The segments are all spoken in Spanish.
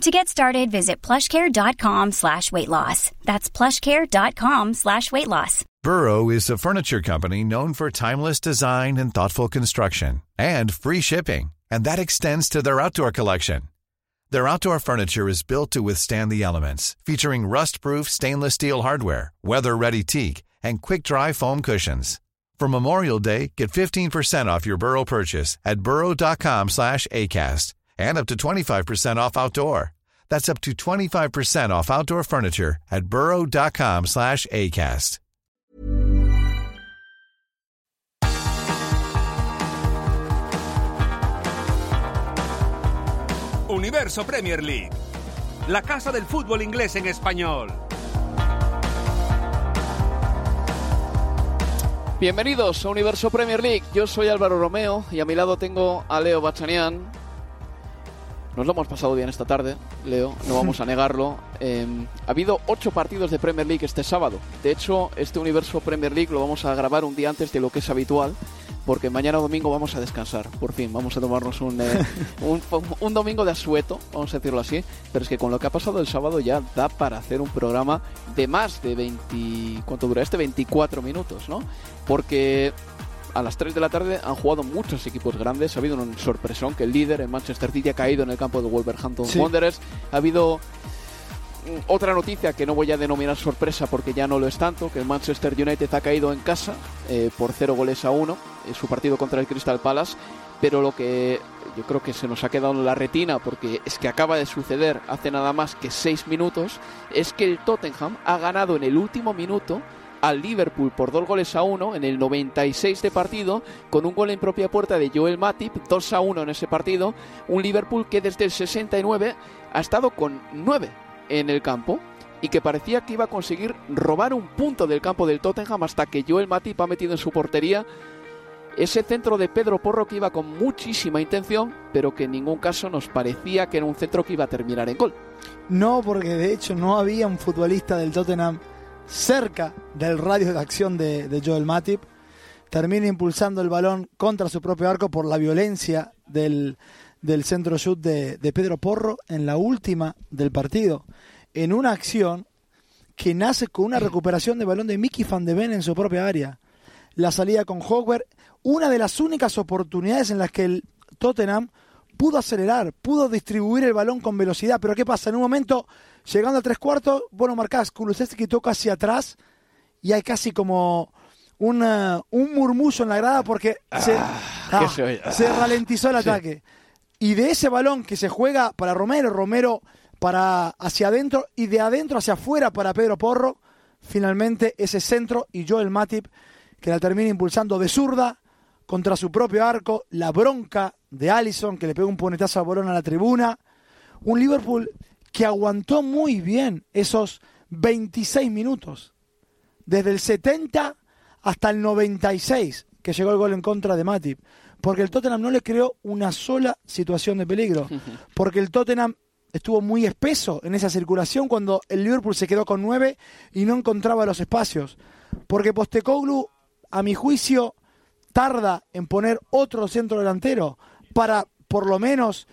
To get started, visit plushcare.com slash weight loss. That's plushcare.com slash weight loss. Burrow is a furniture company known for timeless design and thoughtful construction and free shipping. And that extends to their outdoor collection. Their outdoor furniture is built to withstand the elements, featuring rust-proof stainless steel hardware, weather-ready teak, and quick-dry foam cushions. For Memorial Day, get 15% off your Burrow purchase at burrow.com slash ACAST and up to 25% off outdoor. That's up to 25% off outdoor furniture at burrow.com slash ACAST. Universo Premier League, la casa del fútbol inglés en español. Bienvenidos a Universo Premier League. Yo soy Álvaro Romeo y a mi lado tengo a Leo Bachanian. Nos lo hemos pasado bien esta tarde, Leo, no vamos a negarlo. Eh, ha habido ocho partidos de Premier League este sábado. De hecho, este Universo Premier League lo vamos a grabar un día antes de lo que es habitual, porque mañana domingo vamos a descansar, por fin. Vamos a tomarnos un, eh, un, un domingo de asueto, vamos a decirlo así. Pero es que con lo que ha pasado el sábado ya da para hacer un programa de más de 20... ¿Cuánto dura este? 24 minutos, ¿no? Porque a las 3 de la tarde han jugado muchos equipos grandes. Ha habido un sorpresón que el líder en Manchester City ha caído en el campo de Wolverhampton Sí. Wanderers. Ha habido mm, otra noticia que no voy a denominar sorpresa porque ya no lo es tanto, que el Manchester United ha caído en casa eh, por 0 goles a 1 en su partido contra el Crystal Palace. Pero lo que yo creo que se nos ha quedado en la retina, porque es que acaba de suceder hace nada más que 6 minutos, es que el Tottenham ha ganado en el último minuto al Liverpool por dos goles a uno en el 96 de partido, con un gol en propia puerta de Joel Matip, 2 a 1 en ese partido. Un Liverpool que desde el 69 ha estado con 9 en el campo y que parecía que iba a conseguir robar un punto del campo del Tottenham hasta que Joel Matip ha metido en su portería ese centro de Pedro Porro que iba con muchísima intención, pero que en ningún caso nos parecía que era un centro que iba a terminar en gol. No, porque de hecho no había un futbolista del Tottenham cerca del radio de acción de, Joel Matip. Termina impulsando el balón contra su propio arco por la violencia del, del centro shoot de, Pedro Porro en la última del partido. En una acción que nace con una recuperación de balón de Mickey Van de Ven en su propia área. La salida con Hogwarts, una de las únicas oportunidades en las que el Tottenham pudo acelerar, pudo distribuir el balón con velocidad. Pero ¿qué pasa? En un momento, llegando a tres cuartos, bueno, marcás, Kulusevski toca hacia atrás y hay casi como una- un murmullo en la grada porque se, ¿qué se oye? se ralentizó el Sí. ataque. Y de ese balón que se juega para Romero, Romero para hacia adentro y de adentro hacia afuera para Pedro Porro, finalmente ese centro y Joel Matip que la termina impulsando de zurda contra su propio arco, la bronca de Allison que le pega un puñetazo al balón a la tribuna, un Liverpool que aguantó muy bien esos 26 minutos, desde el 70 hasta el 96 que llegó el gol en contra de Matip, porque el Tottenham no le creó una sola situación de peligro, porque el Tottenham estuvo muy espeso en esa circulación cuando el Liverpool se quedó con nueve y no encontraba los espacios, porque Postecoglou, a mi juicio, tarda en poner otro centro delantero para por lo menos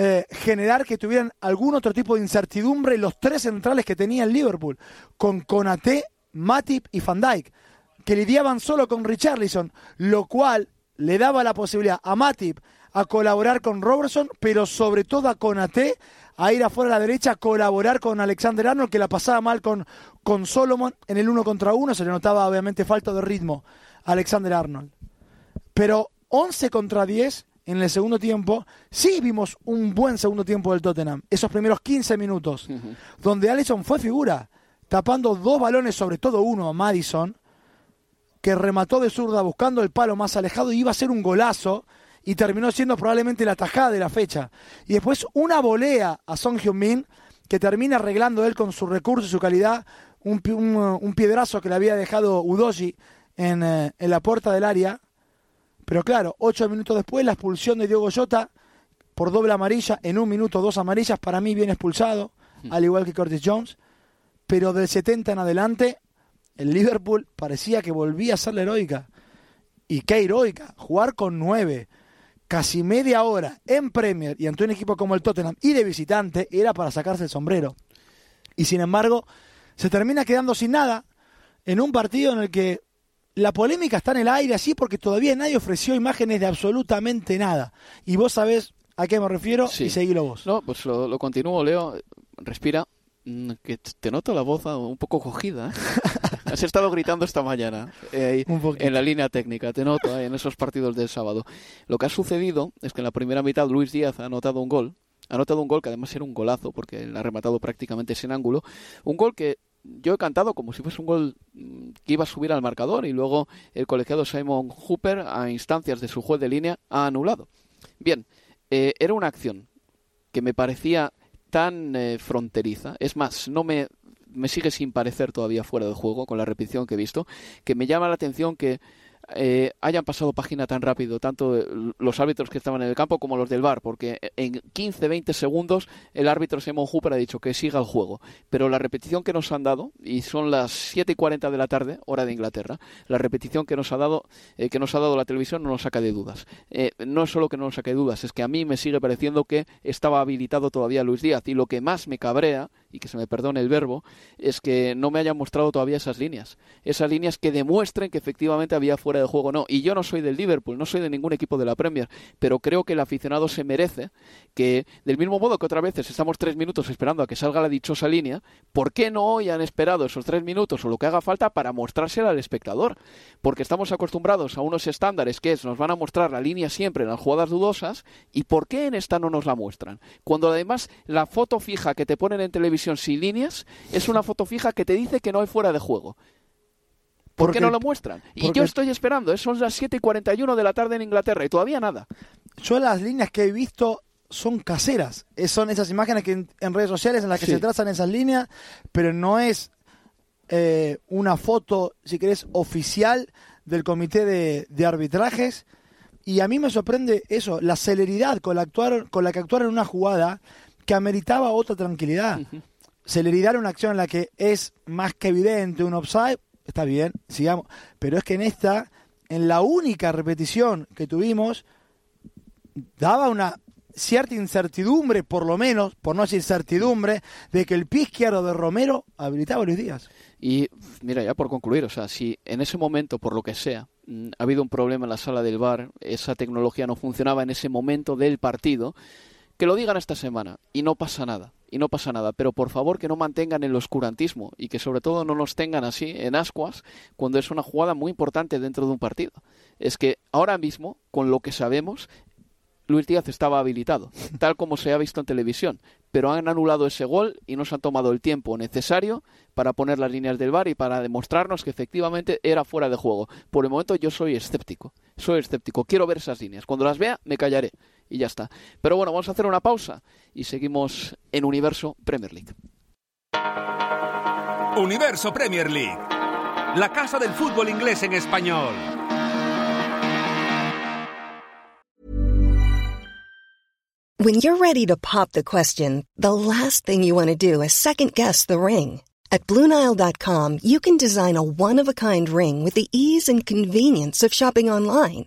eh, generar que tuvieran algún otro tipo de incertidumbre los tres centrales que tenía el Liverpool, con Konaté, Matip y Van Dijk, que lidiaban solo con Richarlison, lo cual le daba la posibilidad a Matip a colaborar con Robertson, pero sobre todo a Konaté a ir afuera a la derecha a colaborar con Alexander Arnold, que la pasaba mal con, con Solomon en el uno contra uno, se le notaba obviamente falta de ritmo a Alexander Arnold. Pero 11 contra 10 en el segundo tiempo, sí vimos un buen segundo tiempo del Tottenham. Esos primeros 15 minutos, donde Allison fue figura, tapando dos balones, sobre todo uno a Madison, que remató de zurda buscando el palo más alejado y iba a ser un golazo y terminó siendo probablemente la tajada de la fecha. Y después una volea a Song Hyun-min que termina arreglando él con su recurso y su calidad un, un, piedrazo que le había dejado Udoji en, en, la puerta del área. Pero claro, ocho minutos después la expulsión de Diego Jota por doble amarilla, en un minuto dos amarillas, para mí bien expulsado, hmm. al igual que Curtis Jones. Pero del 70 en adelante, el Liverpool parecía que volvía a ser la heroica. Y qué heroica, jugar con nueve, casi media hora en Premier y ante un equipo como el Tottenham y de visitante era para sacarse el sombrero. Y sin embargo, se termina quedando sin nada en un partido en el que la polémica está en el aire así porque todavía nadie ofreció imágenes de absolutamente nada. Y vos sabés ¿A qué me refiero? Y seguilo vos. No, pues lo, continúo, Leo. Respira. Mm, que te noto la voz un poco cogida. ¿eh? Has estado gritando esta mañana eh, en la línea técnica, te noto eh, en esos partidos del sábado. Lo que ha sucedido es que en la primera mitad Luis Díaz ha anotado un gol. Ha anotado un gol que además era un golazo porque él ha rematado prácticamente sin ángulo. Un gol que yo he cantado como si fuese un gol mm, que iba a subir al marcador y luego el colegiado Simon Hooper, a instancias de su juez de línea, ha anulado. Bien, eh, era una acción que me parecía tan eh, fronteriza. Es más, no me, me sigue sin parecer todavía fuera de juego con la repetición que he visto, que me llama la atención que eh, hayan pasado página tan rápido, tanto los árbitros que estaban en el campo como los del VAR, porque en 15-20 segundos el árbitro Simon Hooper ha dicho que siga el juego. Pero la repetición que nos han dado, y son las 7 y 40 de la tarde, hora de Inglaterra, la repetición que nos ha dado, eh, que nos ha dado la televisión no nos saca de dudas. Eh, no es solo que no nos saque de dudas, es que a mí me sigue pareciendo que estaba habilitado todavía Luis Díaz. Y lo que más me cabrea, y que se me perdone el verbo, es que no me hayan mostrado todavía esas líneas. Esas líneas que demuestren que efectivamente había fuera de juego no. Y yo no soy del Liverpool, no soy de ningún equipo de la Premier, pero creo que el aficionado se merece que, del mismo modo que otras veces estamos tres minutos esperando a que salga la dichosa línea, ¿por qué no hoy han esperado esos tres minutos o lo que haga falta para mostrársela al espectador? Porque estamos acostumbrados a unos estándares que es, nos van a mostrar la línea siempre en las jugadas dudosas, ¿y por qué en esta no nos la muestran? Cuando además la foto fija que te ponen en televisión sin líneas es una foto fija que te dice que no hay fuera de juego. ¿Por qué no lo muestran? Y yo estoy esperando, ¿eh? son las 7 y 41 de la tarde en Inglaterra y todavía nada. Yo las líneas que he visto son caseras. son esas imágenes que en, redes sociales en las que se trazan esas líneas, pero no es eh, una foto, si querés, oficial del comité de, arbitrajes. Y a mí me sorprende eso, la celeridad con la, actuar, con la que actuaron en una jugada que ameritaba otra tranquilidad. Celeridad en una acción en la que es más que evidente un offside, está bien, sigamos. Pero es que en esta, en la única repetición que tuvimos, daba una cierta incertidumbre, por lo menos, por no decir certidumbre, de que el pie izquierdo de Romero habilitaba a Luis Díaz. Y mira, ya por concluir, o sea, si en ese momento, por lo que sea, mm, ha habido un problema en la sala del bar, esa tecnología no funcionaba en ese momento del partido, que lo digan esta semana y no pasa nada y no pasa nada, pero por favor que no mantengan el oscurantismo y que sobre todo no nos tengan así en ascuas cuando es una jugada muy importante dentro de un partido. Es que ahora mismo, con lo que sabemos, Luis Díaz estaba habilitado, tal como se ha visto en televisión, pero han anulado ese gol y no se han tomado el tiempo necesario para poner las líneas del bar y para demostrarnos que efectivamente era fuera de juego. Por el momento yo soy escéptico, soy escéptico, quiero ver esas líneas. Cuando las vea me callaré y ya está. Pero bueno, vamos a hacer una pausa y seguimos en Universo Premier League. Universo Premier League, la casa del fútbol inglés en español. When you're ready to pop the question, the last thing you want to do is second guess the ring. At BlueNile.com, you can design a one-of-a-kind ring with the ease and convenience of shopping online.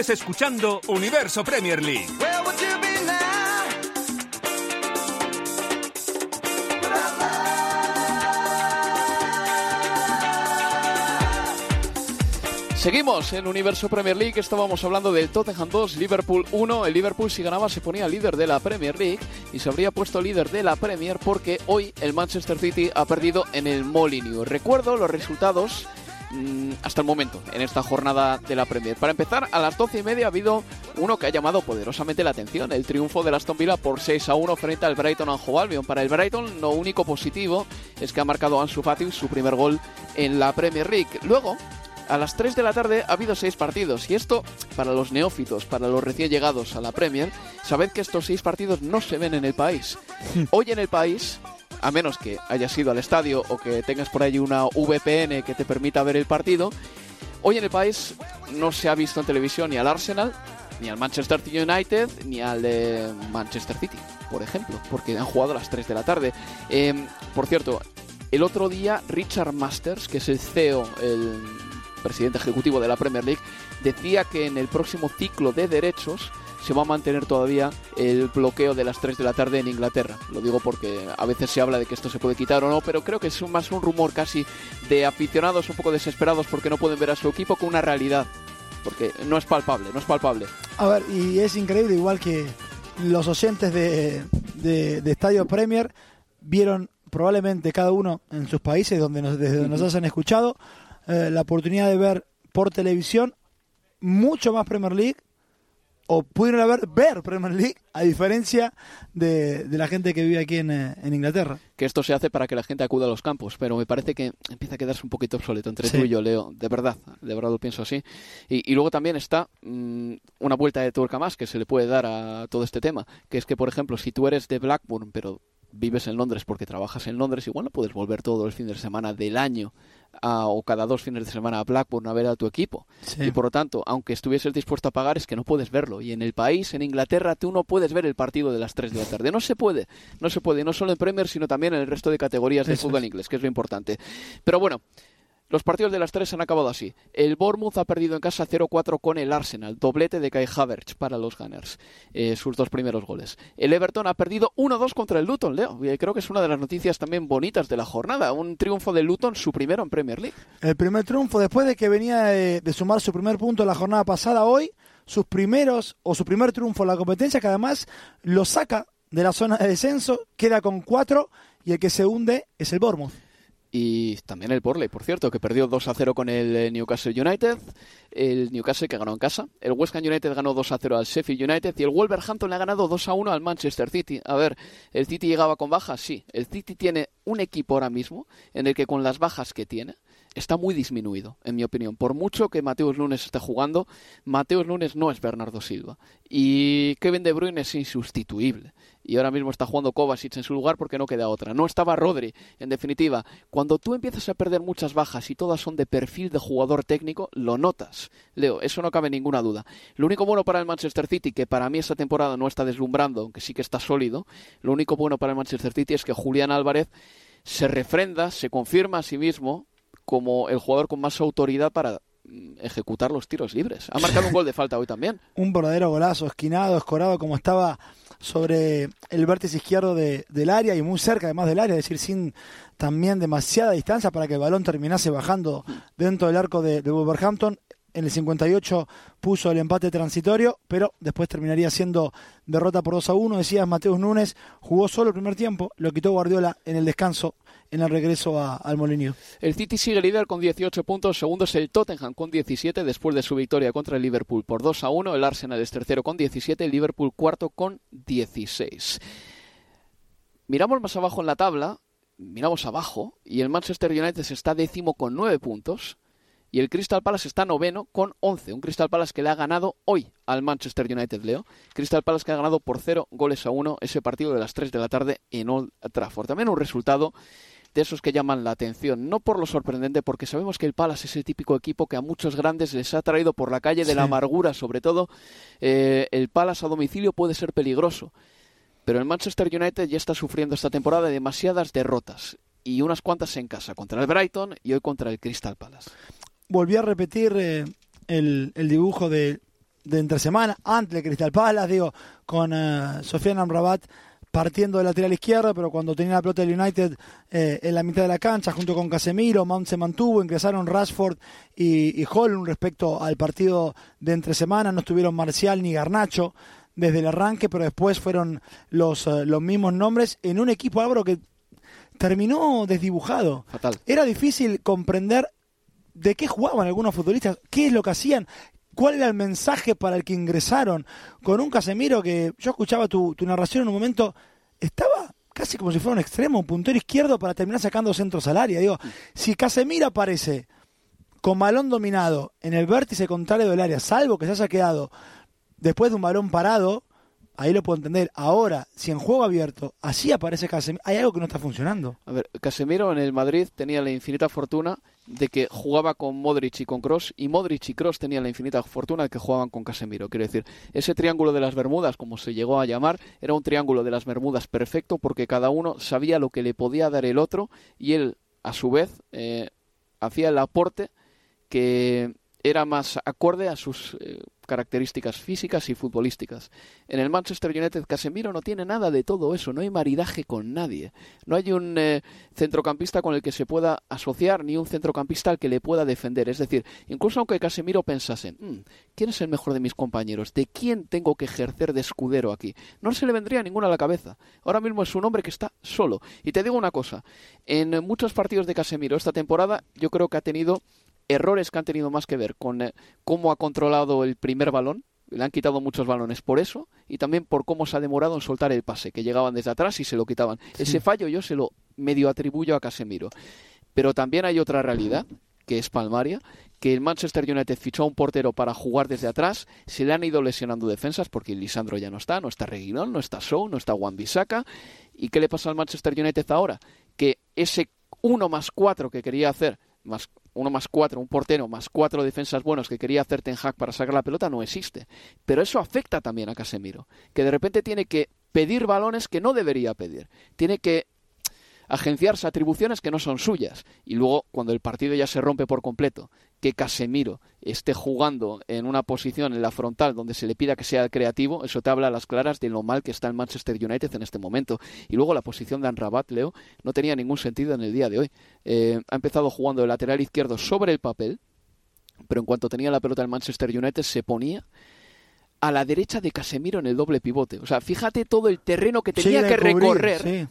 Sigues escuchando Universo Premier League. Seguimos en Universo Premier League, estábamos hablando del Tottenham 2, Liverpool 1. El Liverpool si ganaba se ponía líder de la Premier League y se habría puesto líder de la Premier porque hoy el Manchester City ha perdido en el Molineux. Recuerdo los resultados hasta el momento en esta jornada de la Premier. Para empezar, a las 12 y media ha habido uno que ha llamado poderosamente la atención, el triunfo del Aston Villa por 6 a 1 frente al Brighton Hove Albion. Para el Brighton lo único positivo es que ha marcado Ansu Fati su primer gol en la Premier League. Luego, a las 3 de la tarde ha habido 6 partidos y esto, para los neófitos, para los recién llegados a la Premier, sabed que estos 6 partidos no se ven en el país. Hoy en el país, a menos que hayas ido al estadio o que tengas por ahí una VPN que te permita ver el partido, hoy en el país no se ha visto en televisión ni al Arsenal, ni al Manchester United, ni al Manchester City, por ejemplo, porque han jugado a las 3 de la tarde. Eh, por cierto, el otro día Richard Masters, que es el CEO, el presidente ejecutivo de la Premier League, decía que en el próximo ciclo de derechos se va a mantener todavía el bloqueo de las 3 de la tarde en Inglaterra. Lo digo porque a veces se habla de que esto se puede quitar o no, pero creo que es más un rumor casi de aficionados un poco desesperados porque no pueden ver a su equipo con una realidad. Porque no es palpable, no es palpable. A ver, y es increíble, igual que los oyentes de, de- de Estadio Premier vieron probablemente cada uno en sus países donde nos, desde donde nos hayan escuchado eh, la oportunidad de ver por televisión mucho más Premier League o pudieron haber ver Premier League a diferencia de, de la gente que vive aquí en, eh, en Inglaterra. que esto se hace para que la gente acuda a los campos, pero me parece que empieza a quedarse un poquito obsoleto entre Sí. tú y yo, Leo, de verdad, de verdad lo pienso así. Y, y luego también está mm, una vuelta de tuerca más que se le puede dar a todo este tema, que es que, por ejemplo, si tú eres de Blackburn, pero vives en Londres porque trabajas en Londres, igual no puedes volver todo el fin de semana del año a- o cada dos fines de semana a Blackburn a ver a tu equipo. Sí. Y por lo tanto, aunque estuvieses dispuesto a pagar, es que no puedes verlo. Y en el país, en Inglaterra, tú no puedes ver el partido de las 3 de la tarde. No se puede, no se puede, no solo en Premier, sino también en el resto de categorías de fútbol inglés, que es lo importante. Pero bueno, los partidos de las 3 han acabado así. El Bournemouth ha perdido en casa 0-4 con el Arsenal, doblete de Kai Havertz para los Gunners, eh, sus dos primeros goles. El Everton ha perdido 1-2 contra el Luton, Leo. y creo que es una de las noticias también bonitas de la jornada. Un triunfo del Luton, su primero en Premier League. El primer triunfo, después de que venía de, de sumar su primer punto la jornada pasada, hoy sus primeros o su primer triunfo en la competencia, que además lo saca de la zona de descenso, queda con cuatro y el que se hunde es el Bournemouth. Y también el Borley, por cierto, que perdió 2 a 0 con el eh, Newcastle United. El Newcastle que ganó en casa. El West Ham United ganó 2 a 0 al Sheffield United. Y el Wolverhampton le ha ganado 2 a 1 al Manchester City. A ver, ¿el City llegaba con bajas? Sí. El City tiene un equipo ahora mismo en el que con las bajas que tiene está muy disminuido, en mi opinión. Por mucho que Mateus Lunes esté jugando, Mateus Lunes no es Bernardo Silva. Y Kevin De Bruyne es insustituible. Y ahora mismo está jugando Kovacic en su lugar porque no queda otra. No estaba Rodri. En definitiva, cuando tú empiezas a perder muchas bajas y todas son de perfil de jugador técnico, lo notas. Leo, eso no cabe ninguna duda. Lo único bueno para el Manchester City, que para mí esta temporada no está deslumbrando, aunque sí que está sólido, lo único bueno para el Manchester City es que Julián Álvarez se refrenda, se confirma a sí mismo como el jugador con más autoridad para mm, ejecutar los tiros libres. Ha marcado un gol de falta hoy también. Un verdadero golazo, esquinado, escorado, como estaba sobre el vértice izquierdo de- del área y muy cerca además del área, es decir, sin también demasiada distancia para que el balón terminase bajando dentro del arco de, de Wolverhampton. En el 58 puso el empate transitorio, pero después terminaría siendo derrota por 2 a 1. Decías, Mateus Núñez jugó solo el primer tiempo, lo quitó Guardiola en el descanso, en el regreso a- al Molinillo. El City sigue líder con 18 puntos, segundo es el Tottenham con 17 después de su victoria contra el Liverpool por 2 a 1, el Arsenal es tercero con 17, el Liverpool cuarto con 16. Miramos más abajo en la tabla, miramos abajo y el Manchester United está décimo con 9 puntos y el Crystal Palace está noveno con 11, un Crystal Palace que le ha ganado hoy al Manchester United, Leo. Crystal Palace que ha ganado por 0 goles a 1 ese partido de las 3 de la tarde en Old Trafford. También un resultado de esos que llaman la atención, no por lo sorprendente, porque sabemos que el Palace es el típico equipo que a muchos grandes les ha traído por la calle de la amargura, sobre todo eh, el Palace a domicilio puede ser peligroso, pero el Manchester United ya está sufriendo esta temporada demasiadas derrotas y unas cuantas en casa, contra el Brighton y hoy contra el Crystal Palace. Volví a repetir eh, el, el dibujo de, de entre semana, antes de Crystal Palace, digo, con eh, Sofiane Amrabat partiendo de lateral izquierdo, pero cuando tenía la pelota del United eh, en la mitad de la cancha, junto con Casemiro, Mount se mantuvo, ingresaron Rashford y, y Holland respecto al partido de entre semana, no estuvieron Marcial ni Garnacho desde el arranque, pero después fueron los, eh, los mismos nombres en un equipo Álvaro que terminó desdibujado. Fatal. Era difícil comprender de qué jugaban algunos futbolistas, qué es lo que hacían, cuál era el mensaje para el que ingresaron, con un Casemiro que yo escuchaba tu, narración en un momento, estaba casi como si fuera un extremo, un puntero izquierdo para terminar sacando centros al área. Digo, si Casemiro aparece con balón dominado en el vértice contrario del área, salvo que se haya quedado después de un balón parado, ahí lo puedo entender. Ahora, si en juego abierto así aparece Casemiro, hay algo que no está funcionando. A ver, Casemiro en el Madrid tenía la infinita fortuna de que jugaba con Modric y con Cross y Modric y Cross tenían la infinita fortuna de que jugaban con Casemiro. Quiero decir, ese triángulo de las Bermudas, como se llegó a llamar, era un triángulo de las Bermudas perfecto porque cada uno sabía lo que le podía dar el otro y él, a su vez, eh, hacía el aporte que era más acorde a sus eh, características físicas y futbolísticas. En el Manchester United Casemiro no tiene nada de todo eso, no hay maridaje con nadie. No hay un eh, centrocampista con el que se pueda asociar ni un centrocampista al que le pueda defender. Es decir, incluso aunque Casemiro pensase, "Mm, ¿quién es el mejor de mis compañeros? ¿De quién tengo que ejercer de escudero aquí? No se le vendría ninguno a la cabeza. Ahora mismo es un hombre que está solo. Y te digo una cosa, en muchos partidos de Casemiro esta temporada yo creo que ha tenido errores que han tenido más que ver con eh, cómo ha controlado el primer balón, le han quitado muchos balones por eso y también por cómo se ha demorado en soltar el pase, que llegaban desde atrás y se lo quitaban. Ese fallo yo se lo medio atribuyo a Casemiro. Pero también hay otra realidad, que es palmaria, que el Manchester United fichó a un portero para jugar desde atrás, se le han ido lesionando defensas porque Lisandro ya no está, no está Reguilón, no está Show, no está Juan Bisaka. ¿Y qué le pasa al Manchester United ahora? Que ese 1 más 4 que quería hacer, más uno más cuatro, un portero más cuatro defensas buenos que quería hacer Ten Hag para sacar la pelota no existe. Pero eso afecta también a Casemiro, que de repente tiene que pedir balones que no debería pedir. Tiene que agenciarse atribuciones que no son suyas. Y luego, cuando el partido ya se rompe por completo, que Casemiro esté jugando en una posición en la frontal donde se le pida que sea creativo, eso te habla a las claras de lo mal que está el Manchester United en este momento. Y luego la posición de Anrabat, Leo, no tenía ningún sentido en el día de hoy. Eh, ha empezado jugando de lateral izquierdo sobre el papel, pero en cuanto tenía la pelota el Manchester United se ponía a la derecha de Casemiro en el doble pivote. O sea, fíjate todo el terreno que tenía Sí, que cubrir, recorrer. sí.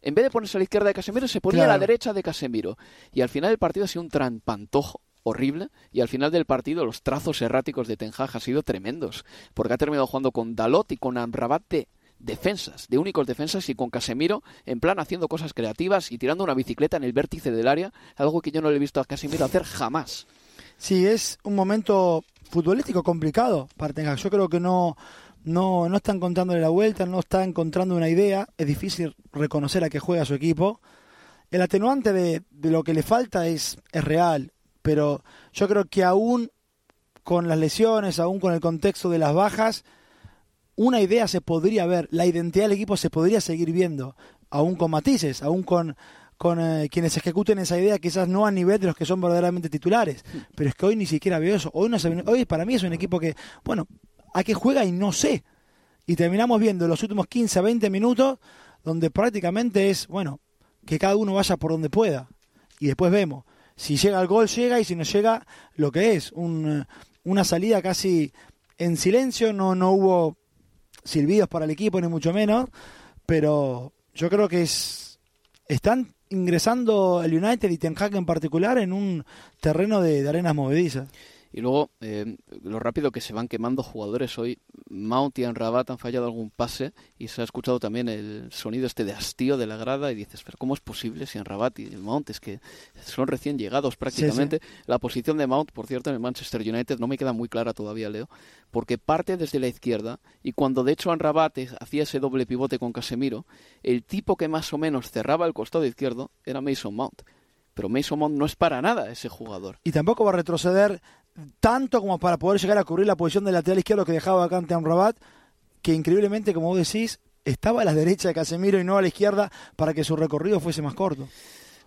En vez de ponerse a la izquierda de Casemiro, se ponía a la derecha de Casemiro. Y al final del partido ha sido un trampantojo horrible. Y al final del partido los trazos erráticos de Ten Hag han sido tremendos. Porque ha terminado jugando con Dalot y con Amrabat de defensas, de únicos defensas, y con Casemiro en plan haciendo cosas creativas y tirando una bicicleta en el vértice del área. Algo que yo no le he visto a Casemiro hacer jamás. Sí, es un momento futbolístico complicado para Ten. Yo creo que no, no, no está encontrándole la vuelta, no está encontrando una idea. Es difícil reconocer a qué juega su equipo. El atenuante de, de lo que le falta es, es real, pero yo creo que aún con las lesiones, aún con el contexto de las bajas, una idea se podría ver, la identidad del equipo se podría seguir viendo, aún con matices, aún con, con eh, quienes ejecuten esa idea, quizás no a nivel de los que son verdaderamente titulares, pero es que hoy ni siquiera veo eso. Hoy, no se, hoy para mí es un equipo que, bueno, a qué juega y no sé. Y terminamos viendo los últimos 15 a 20 minutos donde prácticamente es, bueno, que cada uno vaya por donde pueda. Y después vemos. Si llega el gol, llega, y si no llega, lo que es, un, una salida casi en silencio, no, no hubo silbidos para el equipo, ni mucho menos, pero yo creo que es, están ingresando el United y Ten en particular en un terreno de, de arenas movedizas. Y luego, eh, lo rápido que se van quemando jugadores hoy. Mount y Rabat han fallado algún pase y se ha escuchado también el sonido este de hastío de la grada y dices, pero ¿cómo es posible si Rabat y Mount es que son recién llegados prácticamente? La posición de Mount, por cierto, en el Manchester United no me queda muy clara todavía, Leo, porque parte desde la izquierda y cuando de hecho Rabat hacía ese doble pivote con Casemiro, el tipo que más o menos cerraba el costado izquierdo era Mason Mount pero Mason Mount no es para nada ese jugador. Y tampoco va a retroceder tanto como para poder llegar a cubrir la posición del lateral izquierdo que dejaba vacante a Rabat, que increíblemente, como vos decís, estaba a la derecha de Casemiro y no a la izquierda para que su recorrido fuese más corto.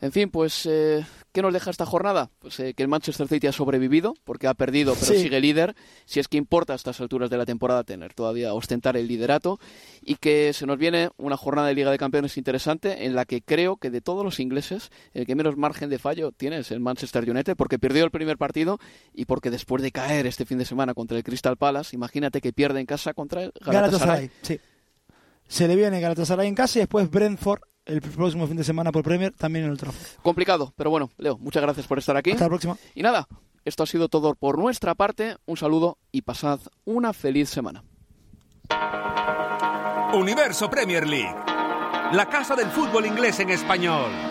En fin, pues, eh, ¿qué nos deja esta jornada? Pues eh, que el Manchester City ha sobrevivido, porque ha perdido, pero sigue líder. Si es que importa a estas alturas de la temporada tener todavía ostentar el liderato. Y que se nos viene una jornada de Liga de Campeones interesante, en la que creo que de todos los ingleses, el que menos margen de fallo tiene es el Manchester United, porque perdió el primer partido y porque después de caer este fin de semana contra el Crystal Palace, imagínate que pierde en casa contra el Galatasaray. sí. Se le viene Galatasaray en casa y después Brentford el próximo fin de semana por Premier, también en el trofeo. Complicado, pero bueno, Leo, muchas gracias por estar aquí. Hasta la próxima. Y nada, esto ha sido todo por nuestra parte. Un saludo y pasad una feliz semana. Universo Premier League, la casa del fútbol inglés en español.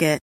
Target.